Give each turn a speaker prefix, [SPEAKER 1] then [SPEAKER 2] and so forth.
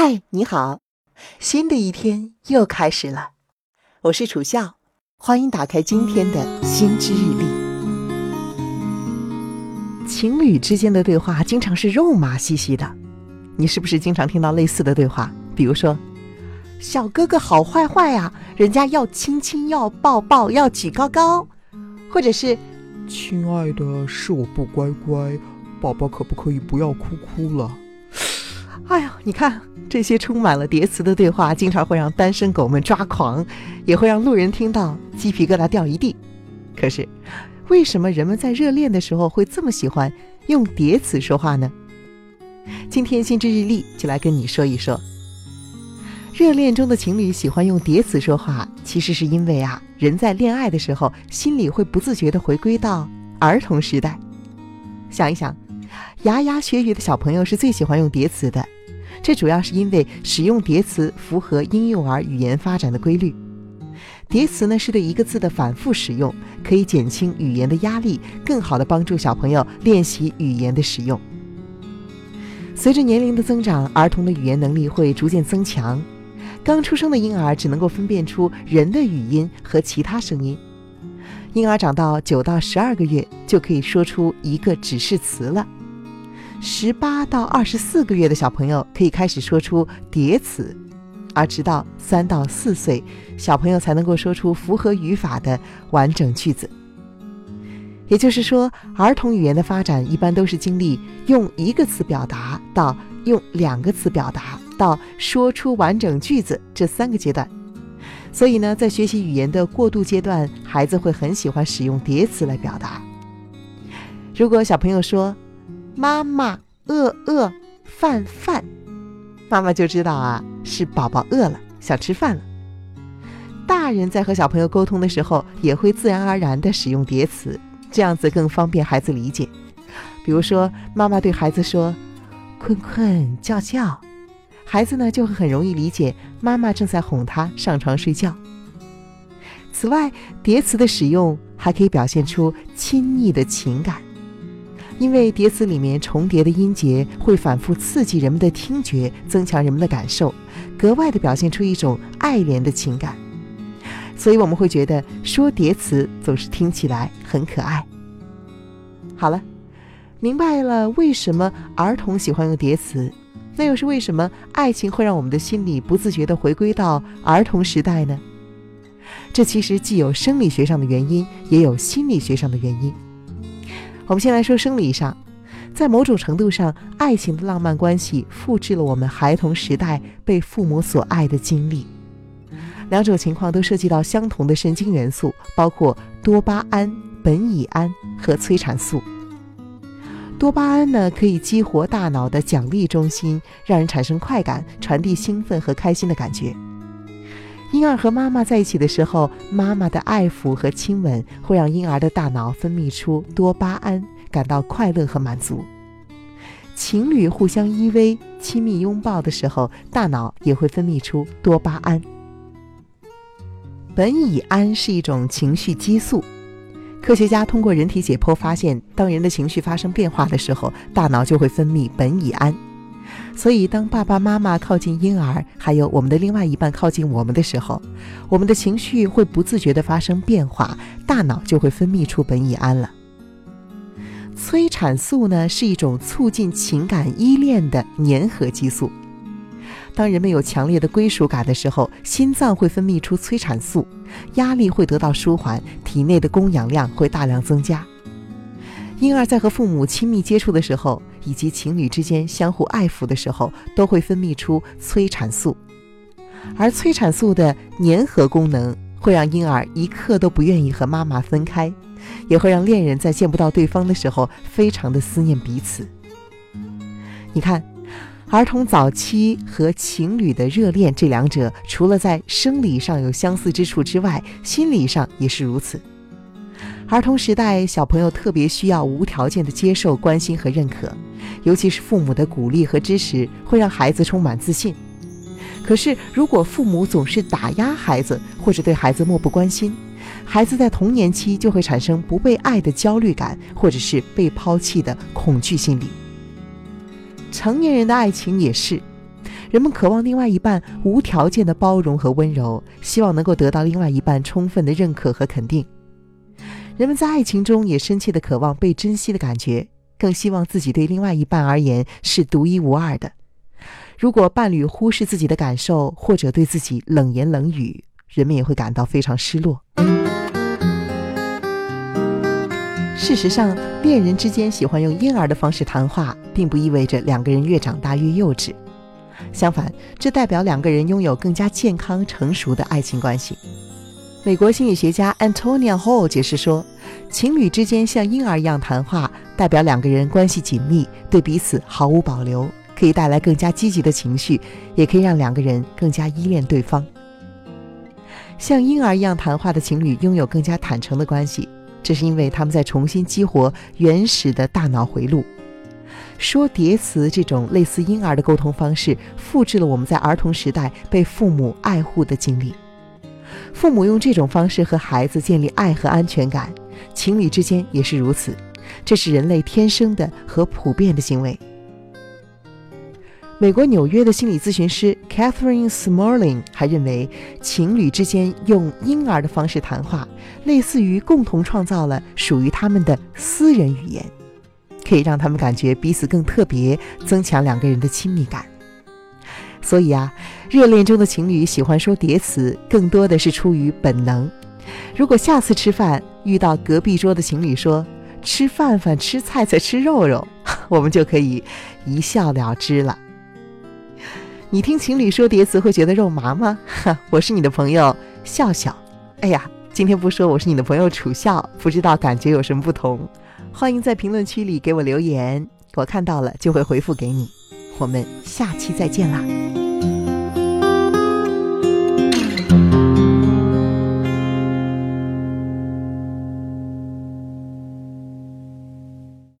[SPEAKER 1] 嗨，你好，新的一天又开始了。我是楚笑，欢迎打开今天的《心之日历》。情侣之间的对话经常是肉麻兮兮的，你是不是经常听到类似的对话？比如说：“小哥哥好坏坏呀，人家要亲亲，要抱抱，要举高高。”或者是：“
[SPEAKER 2] 亲爱的，是我不乖乖，宝宝可不可以不要哭哭了？”
[SPEAKER 1] 哎呀，你看这些充满了叠词的对话，经常会让单身狗们抓狂，也会让路人听到鸡皮疙瘩掉一地。可是，为什么人们在热恋的时候会这么喜欢用叠词说话呢？今天心之日历就来跟你说一说，热恋中的情侣喜欢用叠词说话，其实是因为啊，人在恋爱的时候心里会不自觉地回归到儿童时代。想一想，牙牙学语的小朋友是最喜欢用叠词的。这主要是因为使用叠词符合婴幼儿语言发展的规律。叠词呢是对一个字的反复使用，可以减轻语言的压力，更好的帮助小朋友练习语言的使用。随着年龄的增长，儿童的语言能力会逐渐增强。刚出生的婴儿只能够分辨出人的语音和其他声音。婴儿长到九到十二个月，就可以说出一个指示词了。十八到二十四个月的小朋友可以开始说出叠词，而直到三到四岁，小朋友才能够说出符合语法的完整句子。也就是说，儿童语言的发展一般都是经历用一个词表达到用两个词表达到说出完整句子这三个阶段。所以呢，在学习语言的过渡阶段，孩子会很喜欢使用叠词来表达。如果小朋友说，妈妈饿饿饭饭，妈妈就知道啊，是宝宝饿了，想吃饭了。大人在和小朋友沟通的时候，也会自然而然地使用叠词，这样子更方便孩子理解。比如说，妈妈对孩子说“困困叫叫”，孩子呢就会很容易理解妈妈正在哄他上床睡觉。此外，叠词的使用还可以表现出亲昵的情感。因为叠词里面重叠的音节会反复刺激人们的听觉，增强人们的感受，格外的表现出一种爱怜的情感，所以我们会觉得说叠词总是听起来很可爱。好了，明白了为什么儿童喜欢用叠词，那又是为什么爱情会让我们的心里不自觉地回归到儿童时代呢？这其实既有生理学上的原因，也有心理学上的原因。我们先来说生理上，在某种程度上，爱情的浪漫关系复制了我们孩童时代被父母所爱的经历。两种情况都涉及到相同的神经元素，包括多巴胺、苯乙胺和催产素。多巴胺呢，可以激活大脑的奖励中心，让人产生快感，传递兴奋和开心的感觉。婴儿和妈妈在一起的时候，妈妈的爱抚和亲吻会让婴儿的大脑分泌出多巴胺，感到快乐和满足。情侣互相依偎、亲密拥抱的时候，大脑也会分泌出多巴胺。苯乙胺是一种情绪激素，科学家通过人体解剖发现，当人的情绪发生变化的时候，大脑就会分泌苯乙胺。所以，当爸爸妈妈靠近婴儿，还有我们的另外一半靠近我们的时候，我们的情绪会不自觉地发生变化，大脑就会分泌出苯乙胺了。催产素呢，是一种促进情感依恋的粘合激素。当人们有强烈的归属感的时候，心脏会分泌出催产素，压力会得到舒缓，体内的供氧量会大量增加。婴儿在和父母亲密接触的时候，以及情侣之间相互爱抚的时候，都会分泌出催产素，而催产素的粘合功能会让婴儿一刻都不愿意和妈妈分开，也会让恋人在见不到对方的时候非常的思念彼此。你看，儿童早期和情侣的热恋，这两者除了在生理上有相似之处之外，心理上也是如此。儿童时代，小朋友特别需要无条件的接受关心和认可，尤其是父母的鼓励和支持，会让孩子充满自信。可是，如果父母总是打压孩子，或者对孩子漠不关心，孩子在童年期就会产生不被爱的焦虑感，或者是被抛弃的恐惧心理。成年人的爱情也是，人们渴望另外一半无条件的包容和温柔，希望能够得到另外一半充分的认可和肯定。人们在爱情中也深切的渴望被珍惜的感觉，更希望自己对另外一半而言是独一无二的。如果伴侣忽视自己的感受，或者对自己冷言冷语，人们也会感到非常失落。事实上，恋人之间喜欢用婴儿的方式谈话，并不意味着两个人越长大越幼稚。相反，这代表两个人拥有更加健康成熟的爱情关系。美国心理学家 Antonia Hall 解释说，情侣之间像婴儿一样谈话，代表两个人关系紧密，对彼此毫无保留，可以带来更加积极的情绪，也可以让两个人更加依恋对方。像婴儿一样谈话的情侣拥有更加坦诚的关系，这是因为他们在重新激活原始的大脑回路。说叠词这种类似婴儿的沟通方式，复制了我们在儿童时代被父母爱护的经历。父母用这种方式和孩子建立爱和安全感，情侣之间也是如此。这是人类天生的和普遍的行为。美国纽约的心理咨询师 Catherine Smarling 还认为，情侣之间用婴儿的方式谈话，类似于共同创造了属于他们的私人语言。可以让他们感觉彼此更特别，增强两个人的亲密感。所以啊，热恋中的情侣喜欢说叠词，更多的是出于本能。如果下次吃饭遇到隔壁桌的情侣说“吃饭饭，吃菜菜，吃肉肉”，我们就可以一笑了之了。你听情侣说叠词会觉得肉麻吗？哈，我是你的朋友笑笑。哎呀，今天不说我是你的朋友楚笑，不知道感觉有什么不同。欢迎在评论区里给我留言，我看到了就会回复给你。我们下期再见啦！